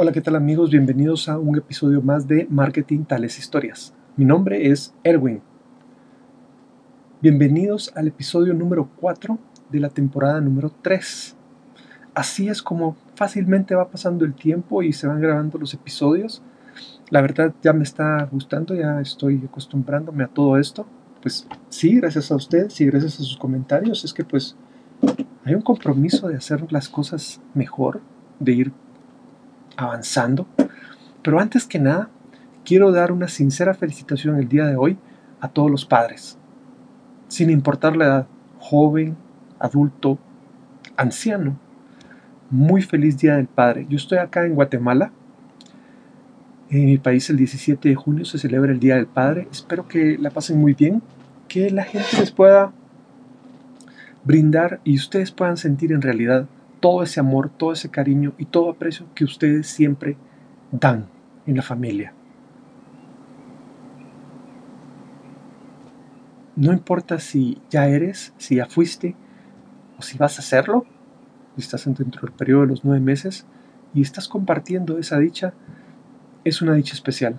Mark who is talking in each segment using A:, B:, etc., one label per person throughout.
A: Hola, ¿qué tal amigos? Bienvenidos a un episodio más de Marketing Tales Historias. Mi nombre es Erwin. Bienvenidos al episodio número 4 de la temporada número 3. Así es como fácilmente va pasando el tiempo y se van grabando los episodios. La verdad ya me está gustando, ya estoy acostumbrándome a todo esto. Pues sí, gracias a ustedes y gracias a sus comentarios es que pues hay un compromiso de hacer las cosas mejor, de ir avanzando. Pero antes que nada, quiero dar una sincera felicitación el día de hoy a todos los padres, sin importar la edad, joven, adulto, anciano. Muy feliz Día del Padre. Yo estoy acá en Guatemala. En mi país el 17 de junio se celebra el Día del Padre. Espero que la pasen muy bien, que la gente les pueda brindar y ustedes puedan sentir en realidad todo ese amor, todo ese cariño y todo aprecio que ustedes siempre dan en la familia. No importa si ya eres, si ya fuiste o si vas a hacerlo, estás dentro del periodo de los nueve meses y estás compartiendo esa dicha, es una dicha especial.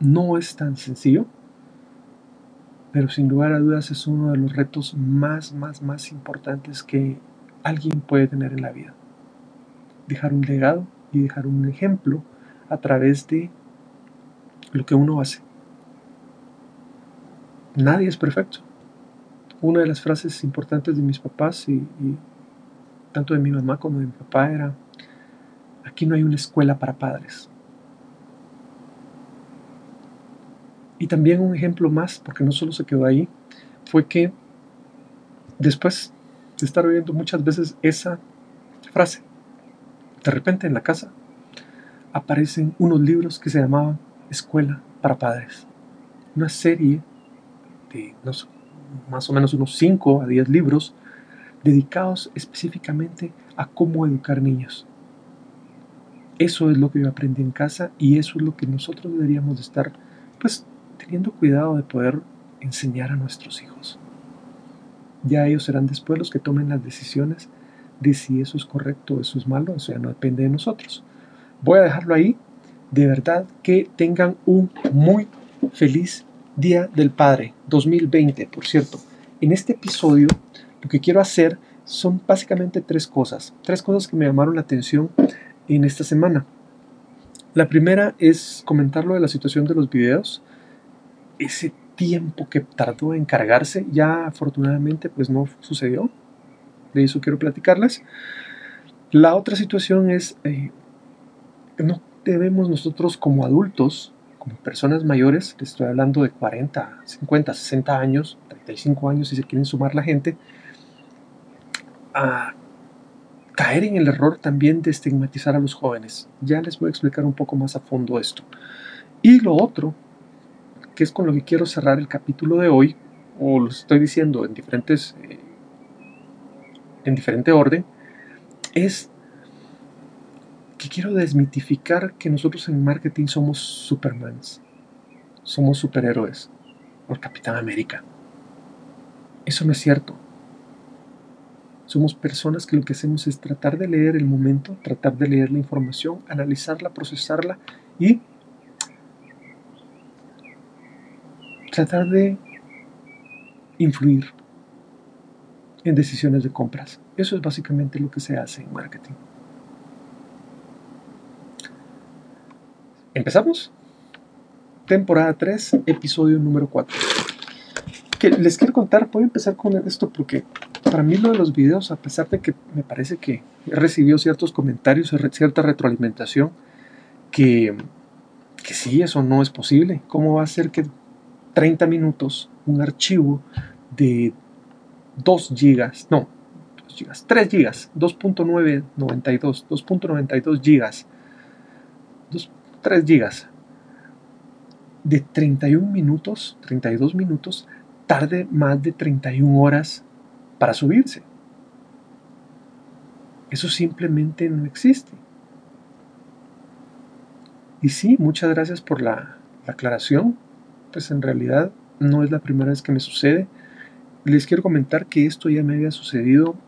A: No es tan sencillo, pero sin lugar a dudas es uno de los retos más, más, más importantes que alguien puede tener en la vida. Dejar un legado y dejar un ejemplo a través de lo que uno hace. Nadie es perfecto. Una de las frases importantes de mis papás y, tanto de mi mamá como de mi papá era, aquí no hay una escuela para padres. Y también un ejemplo más, porque no solo se quedó ahí, fue que después estar oyendo muchas veces esa frase. De repente en la casa aparecen unos libros que se llamaban Escuela para Padres. Una serie de más o menos unos 5 a 10 libros dedicados específicamente a cómo educar niños. Eso es lo que yo aprendí en casa y eso es lo que nosotros deberíamos de estar pues teniendo cuidado de poder enseñar a nuestros hijos. Ya ellos serán después los que tomen las decisiones de si eso es correcto o eso es malo, eso ya no depende de nosotros. Voy a dejarlo ahí. De verdad que tengan un muy feliz Día del Padre 2020, por cierto. En este episodio lo que quiero hacer son básicamente tres cosas, tres cosas que me llamaron la atención en esta semana. La primera es comentar lo de la situación de los videos. Ese tiempo que tardó en cargarse, ya afortunadamente pues no sucedió. De eso quiero platicarles. La otra situación es, eh, no debemos nosotros como adultos, como personas mayores, estoy hablando de 40, 50, 60 años, 35 años si se quieren sumar la gente, a caer en el error también de estigmatizar a los jóvenes. Ya les voy a explicar un poco más a fondo esto. Y lo otro que es con lo que quiero cerrar el capítulo de hoy, o lo estoy diciendo en diferentes eh, en diferente orden, es que quiero desmitificar que nosotros en marketing somos supermans, somos superhéroes, o Capitán América. Eso no es cierto. Somos personas que lo que hacemos es tratar de leer el momento, tratar de leer la información, analizarla, procesarla y tratar de influir en decisiones de compras. Eso es básicamente lo que se hace en marketing. ¿Empezamos? Temporada 3, episodio número 4. Que les quiero contar, voy a empezar con esto porque para mí lo de los videos, a pesar de que me parece que he recibido ciertos comentarios, cierta retroalimentación, que, que sí, eso no es posible. ¿Cómo va a ser que 30 minutos un archivo de 2 gigas, no, 2 gigas, 3 gigas, 2.992, 2.92 gigas, 3 gigas de 31 minutos, 32 minutos, tarde más de 31 horas para subirse. Eso simplemente no existe. Y sí, muchas gracias por la, la aclaración pues en realidad no es la primera vez que me sucede. Les quiero comentar que esto ya me había sucedido